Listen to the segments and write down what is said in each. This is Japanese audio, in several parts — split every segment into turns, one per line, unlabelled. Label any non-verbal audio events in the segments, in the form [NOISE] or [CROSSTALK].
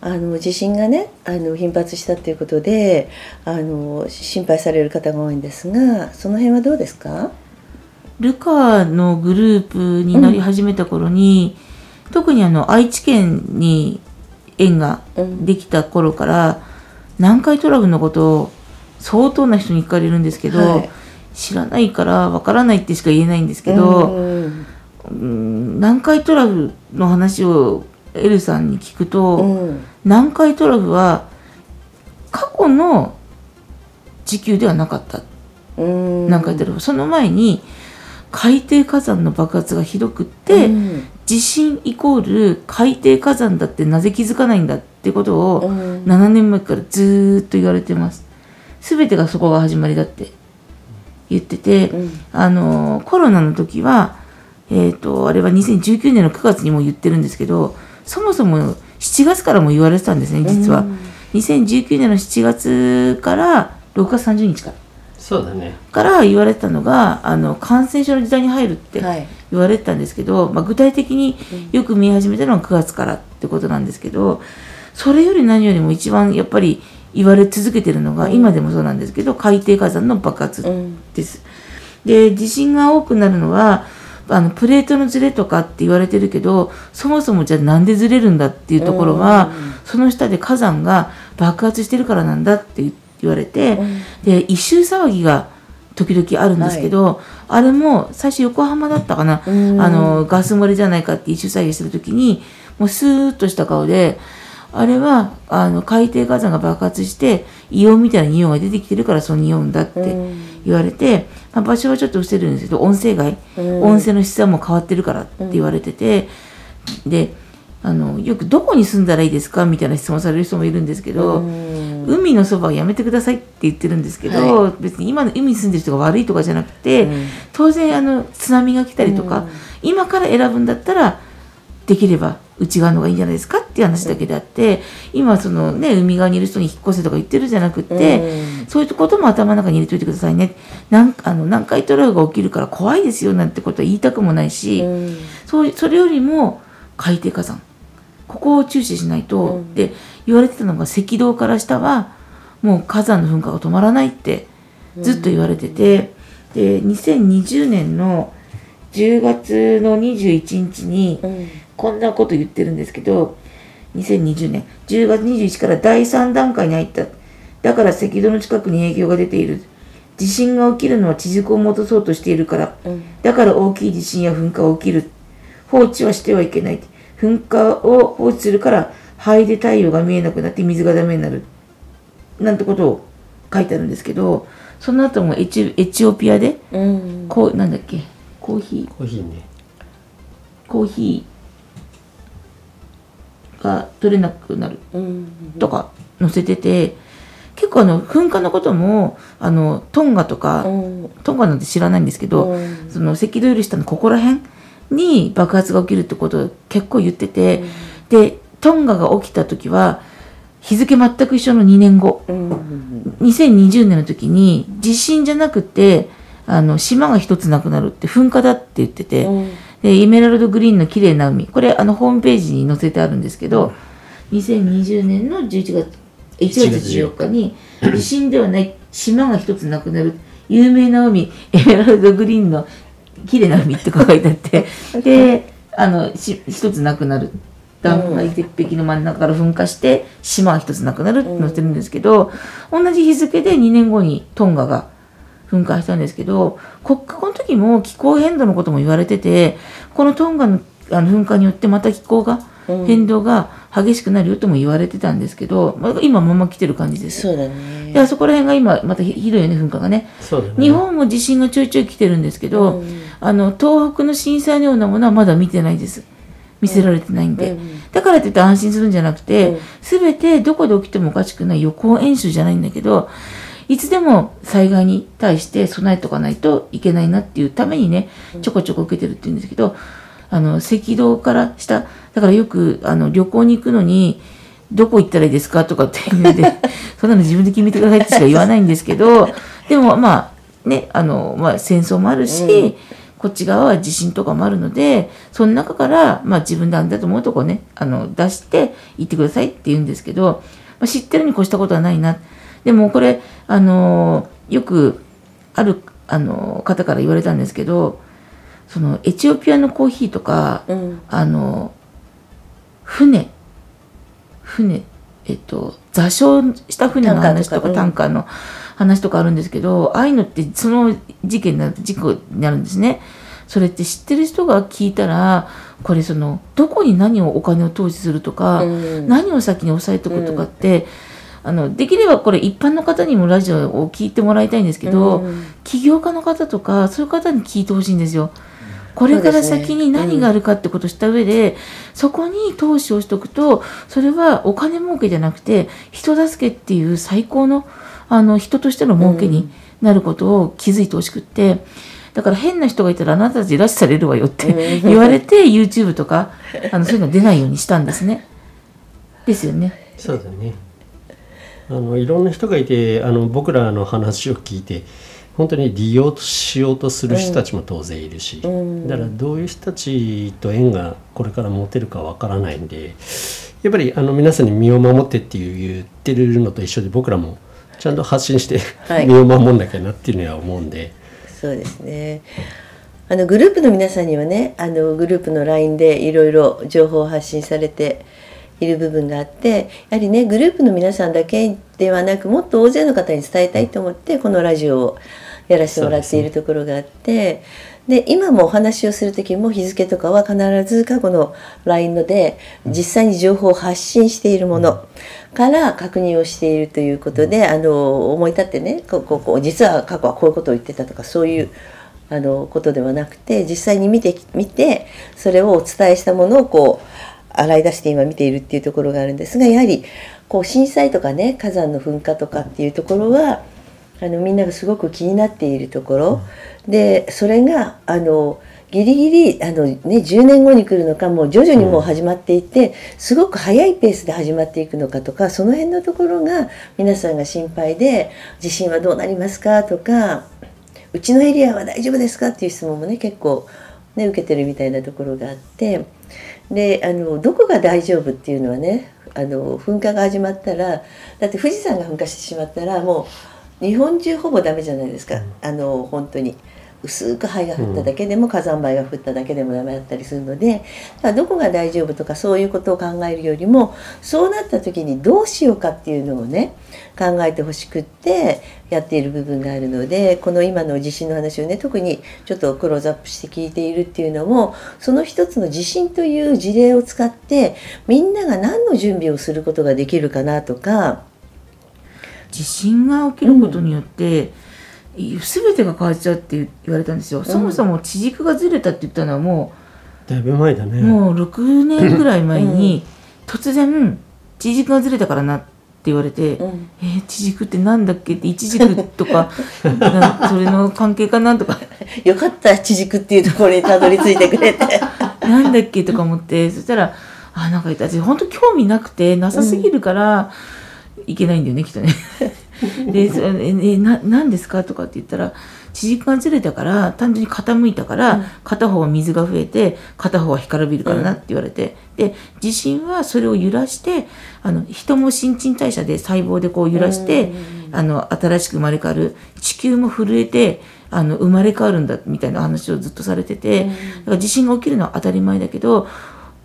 あの地震がねあの頻発したということであの心配される方が多いんですがその辺はどうですか？
ルカのグループになり始めた頃に、うん、特にあの愛知県に縁ができた頃から、うん、南海トラフのことを相当な人に聞かれるんですけど、はい、知らないからわからないってしか言えないんですけど、うん、南海トラフの話をエルさんに聞くと、うん、南海トラフは過去の時給ではなかった。南海トラフその前に海底火山の爆発がひどくって、うん、地震イコール海底火山だってなぜ気づかないんだってことを7年前からずっと言われてます。全てがそこが始まりだって。言ってて、うん、あのコロナの時はえっ、ー、とあれは2019年の9月にも言ってるんですけどそもそも7月からも言われてたんですね実は、うん、2019年の7月から6月30日から。
そうだね。
から言われてたのがあの感染症の時代に入るって言われてたんですけど、はい、まあ、具体的によく見え始めたのは9月からってことなんですけどそれより何よりも一番やっぱり言われ続けてるのが、うん、今でもそうなんですけど海底火山の爆発です。うん、で地震が多くなるのはあのプレートのズレとかって言われてるけどそもそもじゃあなんでずれるんだっていうところは、その下で火山が爆発してるからなんだって言われて、で異臭騒ぎが時々あるんですけど、はい、あれも最初横浜だったかな、あのガス漏れじゃないかって異臭騒ぎしてる時にもうスーッとした顔であれはあの海底火山が爆発して硫黄みたいな匂いが出てきてるからそう匂うんだって言われて、まあ、場所はちょっと伏せるんですけど温泉街、温泉の質も変わってるからって言われてて、であのよくどこに住んだらいいですか？みたいな質問される人もいるんですけど、海のそばはやめてくださいって言ってるんですけど、はい、別に今の海に住んでる人が悪いとかじゃなくて、うん、当然あの津波が来たりとか、うん、今から選ぶんだったらできれば内側の方がいいんじゃないですかっていう話だけであって、今そのね海側にいる人に引っ越せとか言ってるじゃなくって、そういうことも頭の中に入れといてくださいね。なんあの南海トラフが起きるから怖いですよなんてことは言いたくもないし、そうそれよりも海底火山。ここを注視しないと、で言われてたのが赤道から下はもう火山の噴火が止まらないってずっと言われてて、で2020年の10月の21日に、こんなこと言ってるんですけど、2020年10月21日から第3段階に入った。だから赤道の近くに影響が出ている。地震が起きるのは地軸を戻そうとしているから。だから大きい地震や噴火が起きる。放置はしてはいけない。噴火を放置するから肺で太陽が見えなくなって水がダメになる。なんてことを書いてあるんですけど、その後もエチエチオピアで、うん、こうなんだっけ？コーヒー
コーヒーね
コーヒーが取れなくなるとか載せてて、結構あの噴火のこともあのトンガとか、トンガなんて知らないんですけど、その赤道より下のここら辺に爆発が起きるってことを結構言ってて、でトンガが起きた時は日付全く一緒の2年後、2020年の時に地震じゃなくてあの島が一つなくなるって噴火だって言ってて。でエメラルドグリーンの綺麗な海。これあのホームページに載せてあるんですけど、うん、2020年の11月1月14日に地震ではない島が一つなくなる有名な海エメラルドグリーンの綺麗な海って書いてあって [LAUGHS] であのし一つなくなる。断崖絶壁の真ん中から噴火して島が一つなくなるって載ってるんですけど、同じ日付で2年後にトンガが噴火したんですけど国この時も気候変動のことも言われててこのトンガのあの噴火によってまた気候が変動が激しくなるよとも言われてたんですけど、まあ、今まま来てる感じです。
そうだね。
で、あそこら辺が今またひどいよね、噴火がね。
そうだね。
日本も地震がちょいちょい来てるんですけど、うん、あの、東北の震災のようなものはまだ見てないです。見せられてないんで。うん、だからといって安心するんじゃなくて、す、べ、てどこで起きてもおかしくない予行演習じゃないんだけど、いつでも災害に対して備えとかないといけないなっていうためにね、ちょこちょこ受けてるって言うんですけど、あの、赤道から下、だからよく、あの、旅行に行くのに、どこ行ったらいいですかとかっていうので、[LAUGHS] そんなの自分で決めてくださいってしか言わないんですけど、でもまあ、ね、あの、まあ戦争もあるし、うん、こっち側は地震とかもあるので、その中から、まあ自分で安だと思うとこね、あの、出して行ってくださいって言うんですけど、まあ、知ってるに越したことはないな。でもこれ、あの、よく、ある、あの、方から言われたんですけど、そのエチオピアのコーヒーとか、うん、あの船船えっと座礁した船の話とかタンカーの話とかあるんですけど、ああいうのってその事件な事故になるんですね。それって知ってる人が聞いたらこれそのどこに何をお金を投資するとか、うん、何を先に押さえとくとかって、うん、あのできればこれ一般の方にもラジオを聞いてもらいたいんですけど、うん、起業家の方とかそういう方に聞いてほしいんですよ。これから先に何があるかってことをした上で、そこに投資をしておくと、それはお金儲けじゃなくて、人助けっていう最高の、あの、人としての儲けになることを気づいてほしくって、だから変な人がいたらあなたたち拉致されるわよって [LAUGHS] 言われて YouTube とかあのそういうの出ないようにしたんですね。ですよね。
そうだね。あのいろんな人がいてあの僕らの話を聞いて本当に利用しようとする人たちも当然いるし、うん、だからどういう人たちと縁がこれから持てるかわからないんでやっぱりあの皆さんに身を守ってっていう言ってるのと一緒で僕らもちゃんと発信して、はい、身を守んなきゃなっていうのは思うんで。
そうですね。あのグループの皆さんにはねあのグループの LINE でいろいろ情報を発信されている部分があってやはりねグループの皆さんだけではなくもっと大勢の方に伝えたいと思ってこのラジオをやらせてもらっているところがあって。で今もお話をする時も日付とかは必ず過去の LINE ので実際に情報を発信しているものから確認をしているということであの思い立ってねこここ実は過去はこういうことを言ってたとかそういうあのことではなくて実際に見て見てそれをお伝えしたものをこう洗い出して今見ているっていうところがあるんですがやはりこう震災とかね火山の噴火とかっていうところはあのみんながすごく気になっているところ、でそれがあのギリギリあの、ね、10年後に来るのかもう徐々にもう始まっていて、すごく速いペースで始まっていくのかとかその辺のところが皆さんが心配で「地震はどうなりますか?」とか「うちのエリアは大丈夫ですか?」っていう質問もね結構、ね、受けてるみたいなところがあってであのどこが大丈夫っていうのはねあの噴火が始まったらだって富士山が噴火してしまったらもう日本中ほぼダメじゃないですか、あの本当に薄く灰が降っただけでも火山灰が降っただけでもダメだったりするのでどこが大丈夫とかそういうことを考えるよりもそうなった時にどうしようかっていうのをね考えてほしくってやっている部分があるのでこの今の地震の話をね特にちょっとクローズアップして聞いているっていうのもその一つの地震という事例を使ってみんなが何の準備をすることができるかなとか。
地震が起きることによって、うん、全てが変わっちゃうって言われたんですよ、うん、そもそも地軸がずれたって言ったのはも
うだいぶ前だね。
もう6年ぐらい前に、突然地軸がずれたからなって言われて、うん、えー、地軸ってなんだっけって一軸とか [LAUGHS] それの関係かなとか。[LAUGHS]
よかった地軸っていうところにたどり着いてくれて。[LAUGHS]
なんだっけとか思ってそしたらあなんか私本当興味なくてなさすぎるから、うん。いけないんだよねきっとね。[LAUGHS] で「えな何ですか?」とかって言ったら地軸がずれたから単純に傾いたから、うん、片方は水が増えて片方は干からびるからなって言われて、うん、で地震はそれを揺らしてあの人も新陳代謝で細胞でこう揺らして、うん、あの新しく生まれ変わる。地球も震えてあの生まれ変わるんだみたいな話をずっとされてて、だから地震が起きるのは当たり前だけど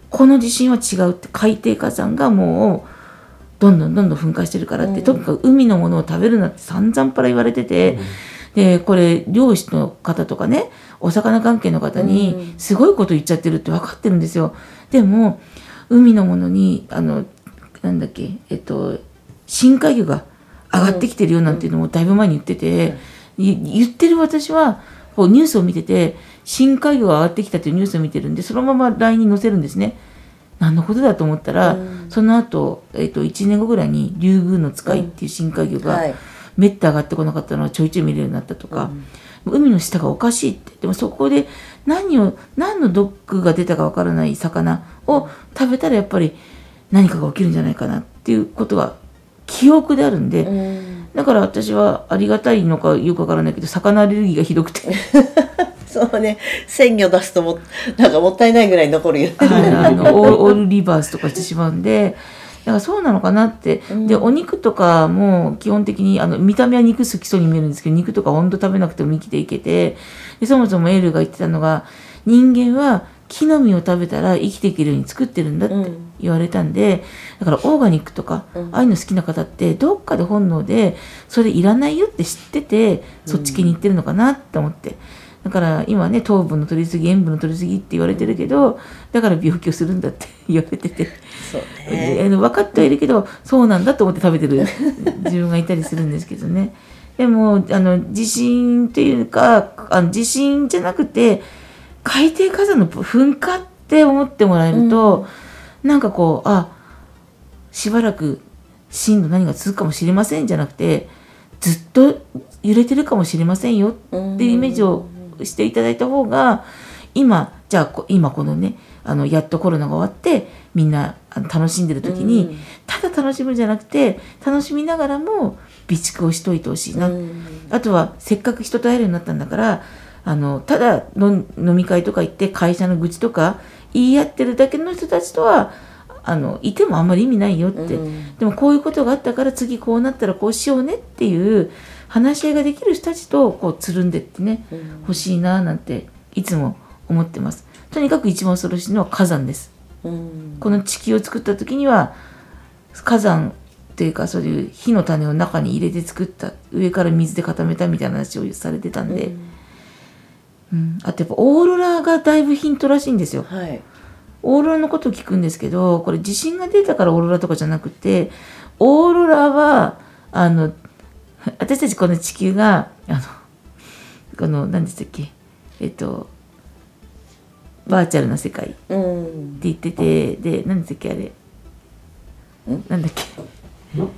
この地震は違うって海底火山がもうどんどんどんどん噴火してるからって、うん、とにかく海のものを食べるなって散々パラ言われてて、うん、でこれ漁師の方とかねお魚関係の方にすごいこと言っちゃってるって分かってるんですよ。でも海のものにあのなんだっけえっと深海魚が上がってきてるよなんていうのもだいぶ前に言ってて、言ってる私はこうニュースを見てて深海魚が上がってきたというニュースを見てるんでそのまま LINE に載せるんですね。何のことだと思ったら、うん、その後、えーと、1年後ぐらいにリュウグウノツカイっていう深海魚が、めった上がってこなかったのはちょいちょい見れるようになったとか、うん、海の下がおかしいってでもそこで何を何の毒が出たかわからない魚を食べたらやっぱり何かが起きるんじゃないかなっていうことが記憶であるんで、うん、だから私はありがたいのかよくわからないけど魚アレルギーがひどくて。[LAUGHS]
そうね。鮮魚出すともなんかもったいないぐらい残るよ、
はい、[LAUGHS] あのオールリバースとかしてしまうんでだからそうなのかなって、うん、でお肉とかも基本的にあの見た目は肉好きそうに見えるんですけど肉とか本当食べなくても生きていけて。でそもそもエールが言ってたのが人間は木の実を食べたら生きていけるように作ってるんだって言われたんで、だからオーガニックとか、ああいうの好きな方ってどっかで本能でそれいらないよって知っててそっち系に行ってるのかなって思って。だから今ね糖分の取りすぎ塩分の取りすぎって言われてるけどだから病気をするんだって [LAUGHS] 言われてて。そうね。分かってはいるけどそうなんだと思って食べてる [LAUGHS] 自分がいたりするんですけどね。でもあの地震っていうかあの地震じゃなくて海底火山の噴火って思ってもらえると、うん、なんかこうあしばらく震度何が続くかもしれませんじゃなくてずっと揺れてるかもしれませんよっていうイメージをしていただいた方が今じゃあ今このねあのやっとコロナが終わってみんな楽しんでる時に、うん、ただ楽しむんじゃなくて楽しみながらも備蓄をしといてほしいな、うん、あとはせっかく人と会えるようになったんだからあのただの飲み会とか行って会社の愚痴とか言い合ってるだけの人たちとはあのいてもあんまり意味ないよって、うん、でもこういうことがあったから次こうなったらこうしようねっていう話し合いができる人たちとこうつるんでってね、うん、欲しいななんていつも思ってます。とにかく一番恐ろしいのは火山です、うん、この地球を作った時には火山っていうかそういう火の種を中に入れて作った上から水で固めたみたいな話をされてたんで、うんうん、あとやっぱオーロラがだいぶヒントらしいんですよ。はい、オーロラのことを聞くんですけどこれ地震が出たからオーロラとかじゃなくてオーロラはあの私たちこの地球があのこの何でしたっけ？えっとバーチャルな世界って言ってて、で何でしたっけあれ？なんだっけ？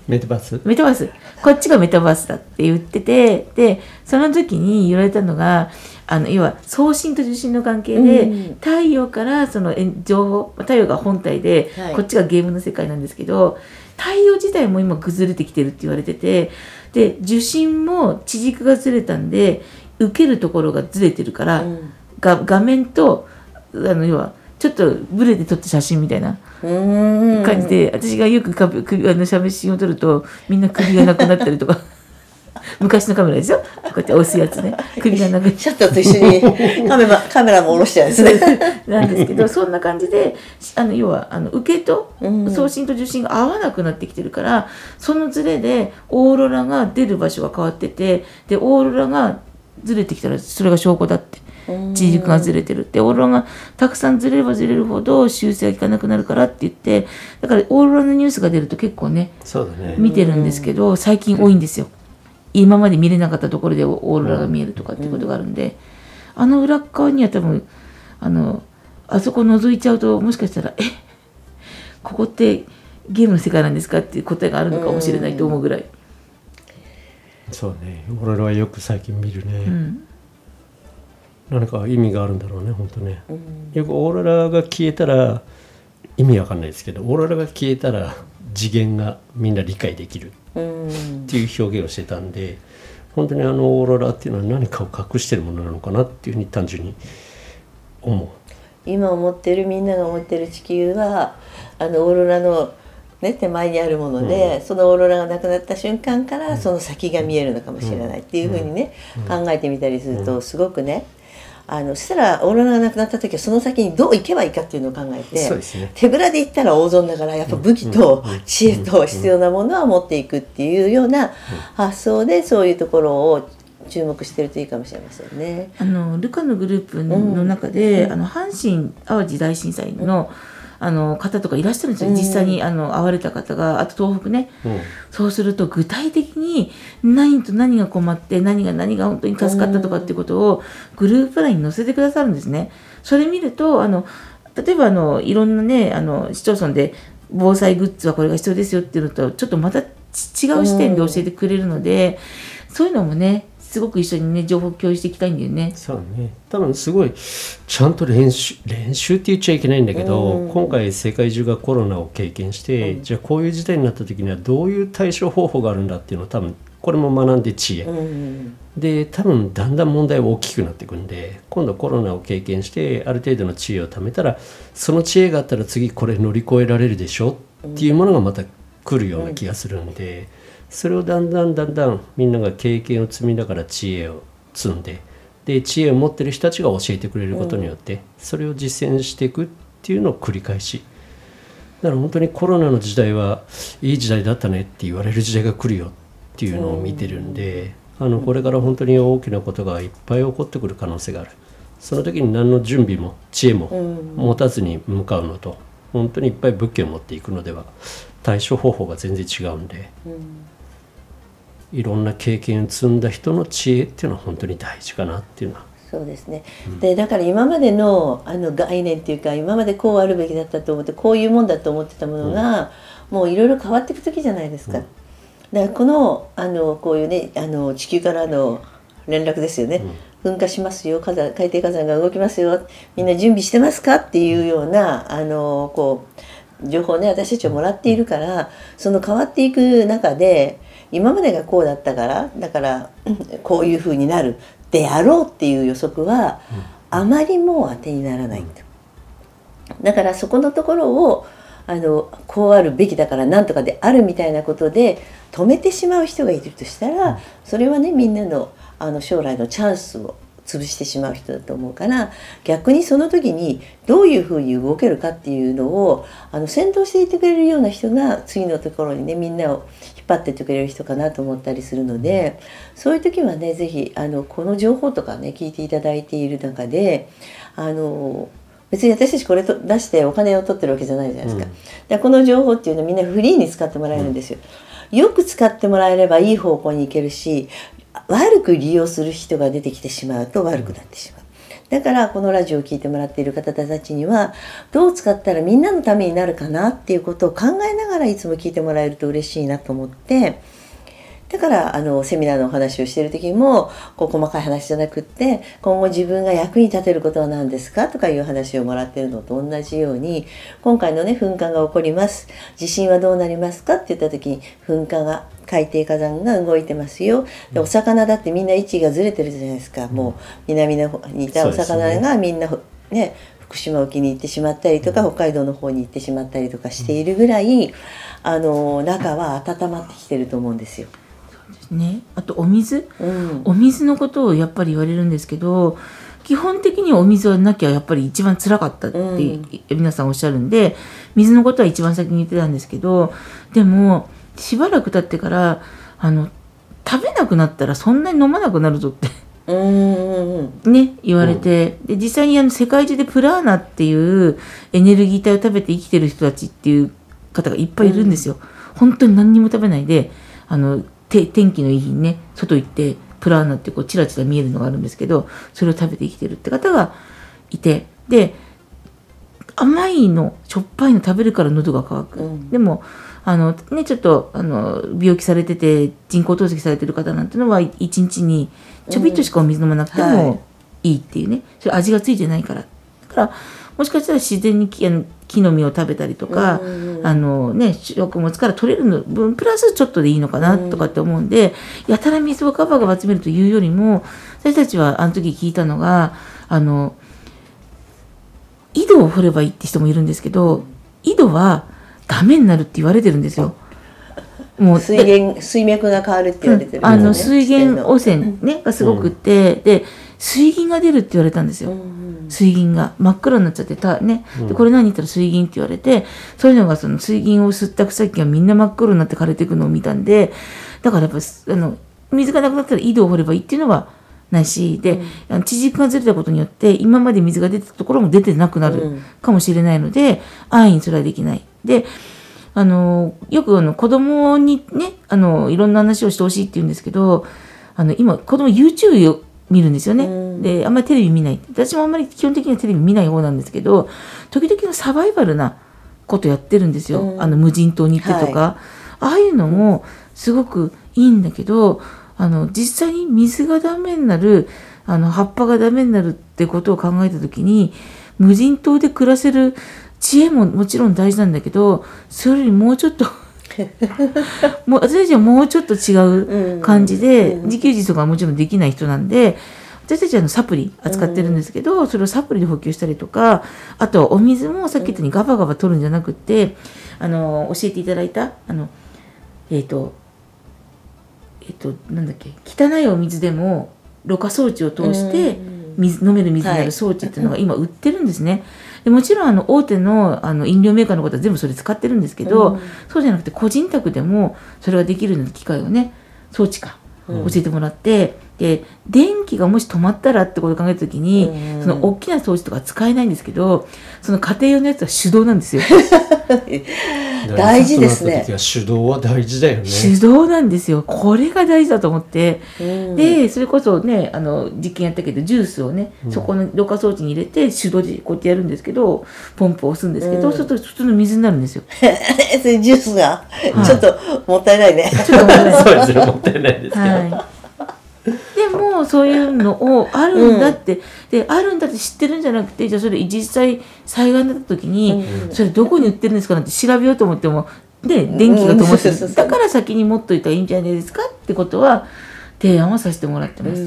メタバース？
メタバース。こっちがメタバースだって言っててでその時に言われたのがあの要は送信と受信の関係で、うん、太陽からその情報太陽が本体で、はい、こっちがゲームの世界なんですけど太陽自体も今崩れてきてるって言われててで受信も地軸がずれたんで受けるところがずれてるから、うん、が画面とあの要はちょっとブレて撮った写真みたいな。感じで私がよくか首あの写真を撮るとみんな首がなくなったりとか。[LAUGHS] 昔のカメラですよ。こうやって押すやつね。首がなく [LAUGHS]
シャッターと一緒に [LAUGHS] カメラカメラも下ろしちゃうんですね。
なんですけどそんな感じであの要はあの受けと送信と受信が合わなくなってきてるからそのズレでオーロラが出る場所が変わっててでオーロラがずれてきたらそれが証拠だって。地軸がずれてるって。オーロラがたくさんずれればずれるほど修正が効かなくなるからって言ってだからオーロラのニュースが出ると結構ね
ね。
見てるんですけど最近多いんですよ。今まで見れなかったところでオーロラが見えるとかっていうことがあるんで、あの裏側には多分あのあそこ覗いちゃうともしかしたらえここってゲームの世界なんですか？っていう答えがあるのかもしれないと思うぐらい。
そうね。オーロラはよく最近見るね、うん。何か意味があるんだろうね本当ね、うん、よくオーロラが消えたら意味わかんないですけどオーロラが消えたら次元がみんな理解できるっていう表現をしてたんで本当にあのオーロラっていうのは何かを隠してるものなのかなっていうふうに単純に思う。
今思ってるみんなが思ってる地球はあのオーロラのね、手前にあるもので、うん、そのオーロラがなくなった瞬間からその先が見えるのかもしれないっていうふうにね、考えてみたりするとすごくねあのそしたらオーロラがなくなった時はその先にどう行けばいいかっていうのを考えて、
ね、
手ぶらで行ったら大損だからやっぱ武器と知恵と必要なものは持っていくっていうような発想でそういうところを注目してるといいかもしれませんね。
あのルカのグループの中で、うん、あの阪神・淡路大震災の、うんあの方とかいらっしゃるんですよ、実際にあの会われた方が。あと東北ね、うん、そうすると具体的に何と何が困って何が何が本当に助かったとかっていうことをグループ LINE に載せてくださるんですね。それ見るとあの例えばあのいろんなねあの市町村で防災グッズはこれが必要ですよっていうのとちょっとまた違う視点で教えてくれるので、そういうのもねすごく一緒にね情報共有していきたいんだよね。
そうね多分すごいちゃんと練習練習って言っちゃいけないんだけど、うん、今回世界中がコロナを経験して、うん、じゃあこういう事態になった時にはどういう対処方法があるんだっていうのを多分これも学んで知恵、うん、で多分だんだん問題は大きくなっていくんで今度コロナを経験してある程度の知恵を貯めたらその知恵があったら次これ乗り越えられるでしょっていうものがまた来るような気がするんで。それをだんだんだんだんみんなが経験を積みながら知恵を積んでで知恵を持ってる人たちが教えてくれることによって、それを実践していくっていうのを繰り返し。だから本当にコロナの時代はいい時代だったねって言われる時代が来るよっていうのを見てるんで、あのこれから本当に大きなことがいっぱい起こってくる可能性がある。その時に何の準備も知恵も持たずに向かうのと本当にいっぱい武器を持っていくのでは対処方法が全然違うんで。いろんな経験を積んだ人の知恵っていうのは本当に大事かなっていうのは。
そうですね、うん、でだから今までのあの概念っていうか今までこうあるべきだったと思ってこういうもんだと思ってたものが、うん、もういろいろ変わっていく時じゃないですか。うん、だからこのあのこういうねあの地球からの連絡ですよね、噴火しますよ。火山海底火山が動きますよ。みんな準備してますかっていうようなあのこう情報ね私たちはもらっているからその変わっていく中で今までがこうだったからだからこういうふうになるであろうっていう予測はあまりもう当てにならないだからそこのところをあのこうあるべきだからなんとかであるみたいなことで止めてしまう人がいるとしたらそれはねみんなのあの将来のチャンスを潰してしまう人だと思うから逆にその時にどういうふうに動けるかっていうのをあの先導していてくれるような人が次のところにねみんなを張ってってくれる人かなと思ったりするのでそういう時はね是非あのこの情報とかね聞いていただいている中であの別に私たちこれと出してお金を取ってるわけじゃないじゃないですか。うん、この情報っていうのはみんなフリーに使ってもらえるんですよ。よく使ってもらえればいい方向に行けるし悪く利用する人が出てきてしまうと悪くなってしまう。だからこのラジオを聴いてもらっている方たちにはどう使ったらみんなのためになるかなっていうことを考えながらいつも聞いてもらえると嬉しいなと思ってだからあのセミナーのお話をしている時もこう細かい話じゃなくって今後自分が役に立てることは何ですかとかいう話をもらってるのと同じように今回のね噴火が起こります。地震はどうなりますかって言った時に噴火が海底火山が動いてますよ。でお魚だってみんな位置がずれてるじゃないですか。もう南の方にいたお魚がみんなね福島沖に行ってしまったりとか、北海道の方に行ってしまったりとかしているぐらい、あの中は温まってきてると思うんですよ。
ね、あとお水、うん、お水のことをやっぱり言われるんですけど基本的にお水はなきゃやっぱり一番つらかったって皆さんおっしゃるんで、水のことは一番先に言ってたんですけどでもしばらく経ってからあの食べなくなったらそんなに飲まなくなるぞってね言われて、で実際にあの世界中でプラーナっていうエネルギー体を食べて生きてる人たちっていう方がいっぱいいるんですよ。本当に何にも食べないであの天気のいい日にね外行ってプラーナってこうチラチラ見えるのがあるんですけどそれを食べて生きてるって方がいてで甘いのしょっぱいの食べるから喉が渇く、うん、でもあのねちょっとあの病気されてて人工透析されてる方なんてのは一日にちょびっとしかお水飲まなくてもいいっていうね、それ味がついてないから。だからもしかしたら自然に木木の実を食べたりとか、あのね食物から取れるの分プラスちょっとでいいのかなとかって思うんで、やたら水をガバガバ集めるというよりも私たちはあの時聞いたのがあの井戸を掘ればいいって人もいるんですけど井戸はダメになるって言われてるんですよ。
もう水源水脈が変わるって言われてる、ね、
あの。水源汚染ね、がすごくって、うん、で水銀が出るって言われたんですよ、水銀が。真っ黒になっちゃってたね。でこれ何言ったら水銀って言われてそういうのがその水銀を吸った草木がみんな真っ黒になって枯れていくのを見たんでだからやっぱあの水がなくなったら井戸を掘ればいいっていうのはないしで、うん、地軸がずれたことによって今まで水が出てたところも出てなくなるかもしれないので、安易にそれはできない。であのよくあの子供にねあのいろんな話をしてほしいって言うんですけどあの今子供 YouTube を見るんですよね、うん、であんまりテレビ見ない。私もあんまり基本的にはテレビ見ない方なんですけど時々のサバイバルなことやってるんですよ、うん、あの無人島に行ってとか、はい、ああいうのもすごくいいんだけどあの実際に水がダメになるあの葉っぱがダメになるってことを考えた時に無人島で暮らせる知恵ももちろん大事なんだけどそれよりもうちょっと [LAUGHS] もう私たちはもうちょっと違う感じで、自給自足はもちろんできない人なんで私たちはのサプリ扱ってるんですけど、それをサプリで補給したりとかあとお水もさっき言ったようにガバガバ取るんじゃなくてあの教えていただいたあのえっ、ー、とえっと、なんだっけ汚いお水でもろ過装置を通して水飲める水になる装置っていうのが今売ってるんですね。でもちろんあの大手のあの飲料メーカーのことは全部それ使ってるんですけど、うん、そうじゃなくて個人宅でもそれができるような機械をね装置か教えてもらって、で電気がもし止まったらってことを考えた時に、うん、その大きな装置とか使えないんですけどその家庭用のやつは手動なんですよ。[LAUGHS]
大事ですね。
手動は大事だよね。
手動なんですよ。これが大事だと思って、うん、でそれこそねあの実験やったけどジュースをね、うん、そこのろ過装置に入れて手動でこうやってやるんですけどポンプを押すんですけど、そうすると普通の水になるんですよ。[LAUGHS]
それジュースが、はい、ちょっともったいないね。
ちょっともったいない。[LAUGHS] そうですねもったいないですけど。はい [LAUGHS]
でもそういうのをあるんだって、うん、であるんだって知ってるんじゃなくてじゃあそれ実際災害になった時に、うん、それどこに売ってるんですかなんて調べようと思ってもで電気が灯ってる、だから先に持っといたらいいんじゃないですかってことは提案はさせてもらってます、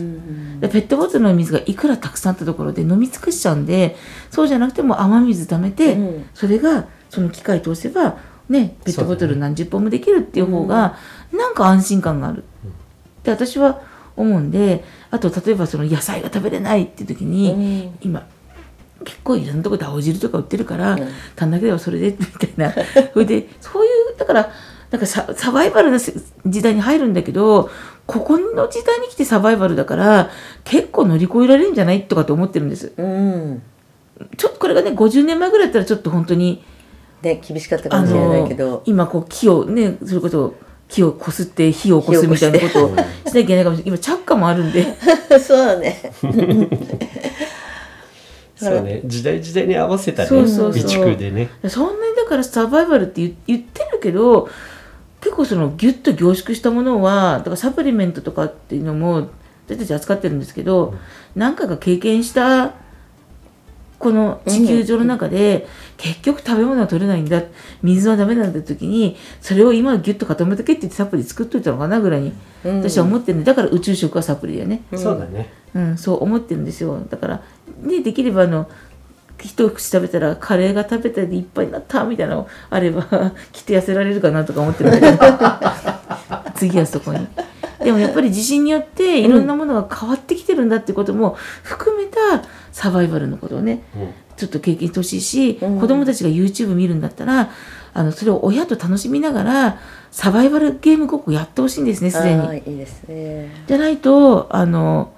でペットボトルの水がいくらたくさんあったところで飲み尽くしちゃうんでそうじゃなくても雨水溜めて、それがその機械通せばねペットボトル何十本もできるっていう方が、なんか安心感がある。で私は思うんであと例えばその野菜が食べれないっていう時に、うん、今結構いろんなとこで青汁とか売ってるから、うん、足んだけではそれでみたいな。[LAUGHS] それでそういうだからなんかササバイバルな時代に入るんだけどここの時代に来てサバイバルだから結構乗り越えられるんじゃないとかって思ってるんです、うん、ちょっとこれがね50年前ぐらいだったらちょっと本当に
ね厳しかったかもしれないけど。
今こう木をねそれこそ木をこすって火をこすみたいなことをしなきゃいけないかもしれない。今着火もあるんで。[LAUGHS]
そうだね。[LAUGHS]
そうね。時代時代に合わせたねそうそうそう。備蓄でね。
そんなにだからサバイバルって言ってるけど結構そのギュッと凝縮したものはだからサプリメントとかっていうのも私たち扱ってるんですけど、うん、何回か経験したこの地球上の中で、結局食べ物は取れないんだ。水はダメなんだって時にそれを今ギュッと固めとけって言ってサプリ作っといたのかなぐらいに、私は思ってるんでだから宇宙食はサプリだよね、
そうだね、
うん、そう思ってるんですよ。だからねできればあの一口食べたらカレーが食べたでいっぱいになったみたいなのあればきっと痩せられるかなとか思ってるんだけど。[LAUGHS] 次はそこに。でもやっぱり地震によっていろんなものが変わってきてるんだってことも含めたサバイバルのことをね、うん、ちょっと経験してほしいし、うん、子どもたちが YouTube 見るんだったらあのそれを親と楽しみながらサバイバルゲームごっこやってほしいんですねすでに。
いいですね。
じゃないとあの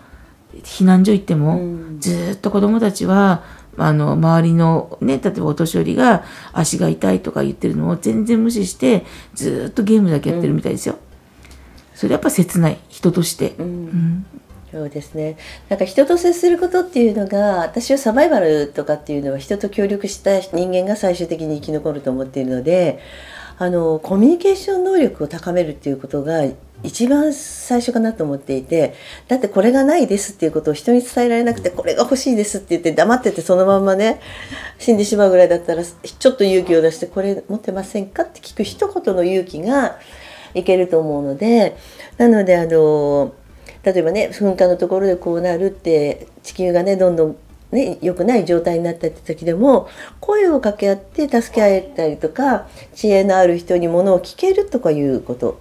避難所行っても、うん、ずっと子どもたちはあの周りのね例えばお年寄りが足が痛いとか言ってるのを全然無視してずっとゲームだけやってるみたいですよ。それやっぱ切ない人として、うん、う
ん、そうですね。なんか人と接することっていうのが私はサバイバルとかっていうのは人と協力した人間が最終的に生き残ると思っているのであのコミュニケーション能力を高めるっていうことが一番最初かなと思っていてだってこれがないですっていうことを人に伝えられなくてこれが欲しいですって言って黙っててそのまんまね死んでしまうぐらいだったらちょっと勇気を出してこれ持ってませんかって聞く一言の勇気がいけると思うのでなのであの例えばね噴火のところでこうなるって地球がねどんどんね、良くない状態になったって時でも声を掛け合って助け合えたりとか知恵のある人にものを聞けるとかいうこと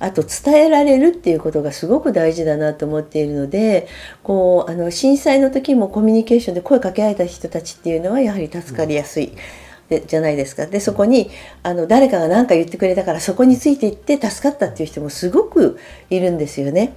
あと伝えられるっていうことがすごく大事だなと思っているのでこうあの震災の時もコミュニケーションで声かけられた人たちっていうのはやはり助かりやすい。でじゃないですかでそこにあの誰かが何か言ってくれたからそこについていって助かったっていう人もすごくいるんですよね。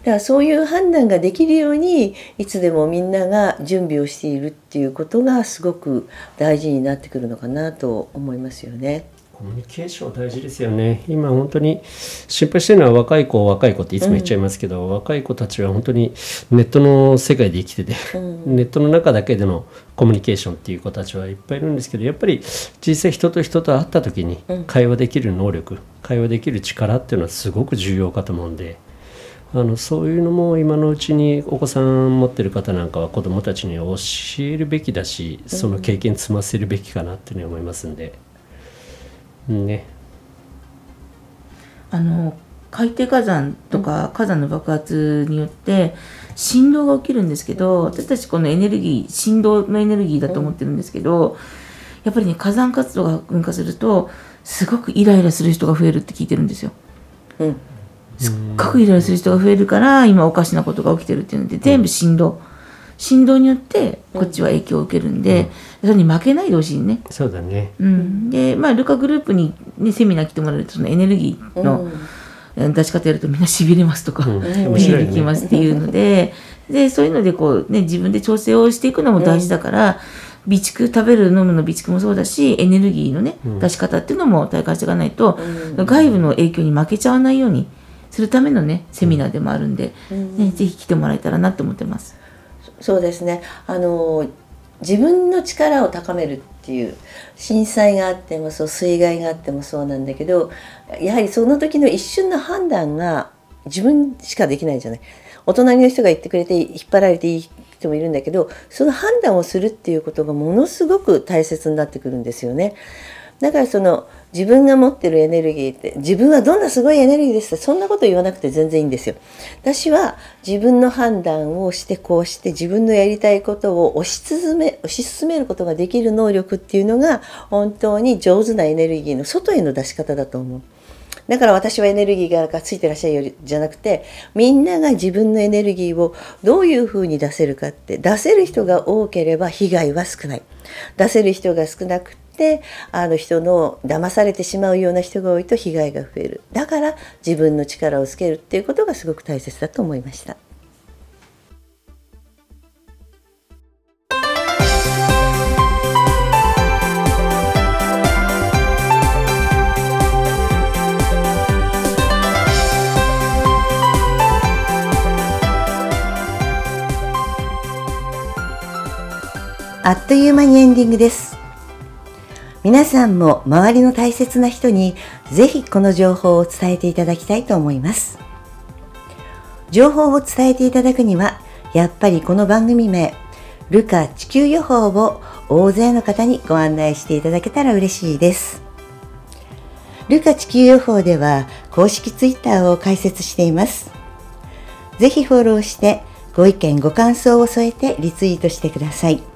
だからそういう判断ができるようにいつでもみんなが準備をしているっていうことがすごく大事になってくるのかなと思いますよね。
コミュニケーション大事ですよね今本当に心配してるのは若い子若い子っていつも言っちゃいますけど、うん、若い子たちは本当にネットの世界で生きてて、うん、ネットの中だけでのコミュニケーションっていう子たちはいっぱいいるんですけどやっぱり実際人と人と会った時に会話できる能力、うん、会話できる力っていうのはすごく重要かと思うんで。あのそういうのも今のうちにお子さん持ってる方なんかは子どもたちに教えるべきだしその経験積ませるべきかなっていうふうに思いますんで。ね。
あの海底火山とか火山の爆発によって振動が起きるんですけど私たちこのエネルギー振動のエネルギーだと思ってるんですけどやっぱりね火山活動が噴火するとすごくイライラする人が増えるって聞いてるんですよ。うん、すっごくイライラする人が増えるから今おかしなことが起きてるっていうので全部振動。振動によってこっちは影響を受けるんで、それに負けないでほしいね。
そうだね。
うん、で、まあ、ルカグループに、ね、セミナー来てもらえると、そのエネルギーの出し方やるとみんなしびれますとか、うん、面白い、きますっていうので、で、そういうのでこう、ね、自分で調整をしていくのも大事だから、備蓄食べる飲むの備蓄もそうだしエネルギーのね、出し方っていうのも体感していかないと、外部の影響に負けちゃわないようにするためのねセミナーでもあるんで、ね、ぜひ来てもらえたらなと思ってます。
そうですねあの自分の力を高めるっていう震災があってもそう水害があってもそうなんだけどやはりその時の一瞬の判断が自分しかできないじゃない。お隣の人が言ってくれて引っ張られていい人もいるんだけどその判断をするっていうことがものすごく大切になってくるんですよね。だからその自分が持ってるエネルギーって自分はどんなすごいエネルギーですってそんなこと言わなくて全然いいんですよ。私は自分の判断をしてこうして自分のやりたいことを推し進め推し進めることができる能力っていうのが本当に上手なエネルギーの外への出し方だと思う。だから私はエネルギーがついてらっしゃるよりじゃなくてみんなが自分のエネルギーをどういうふうに出せるかって出せる人が多ければ被害は少ない出せる人が少なくってあの人の騙されてしまうような人が多いと被害が増えるだから自分の力をつけるっていうことがすごく大切だと思いました。あっという間にエンディングです。皆さんも周りの大切な人にぜひこの情報を伝えていただきたいと思います。情報を伝えていただくには、やっぱりこの番組名、ルカ地球予報を大勢の方にご案内していただけたら嬉しいです。ルカ地球予報では公式ツイッターを開設しています。ぜひフォローしてご意見ご感想を添えてリツイートしてください。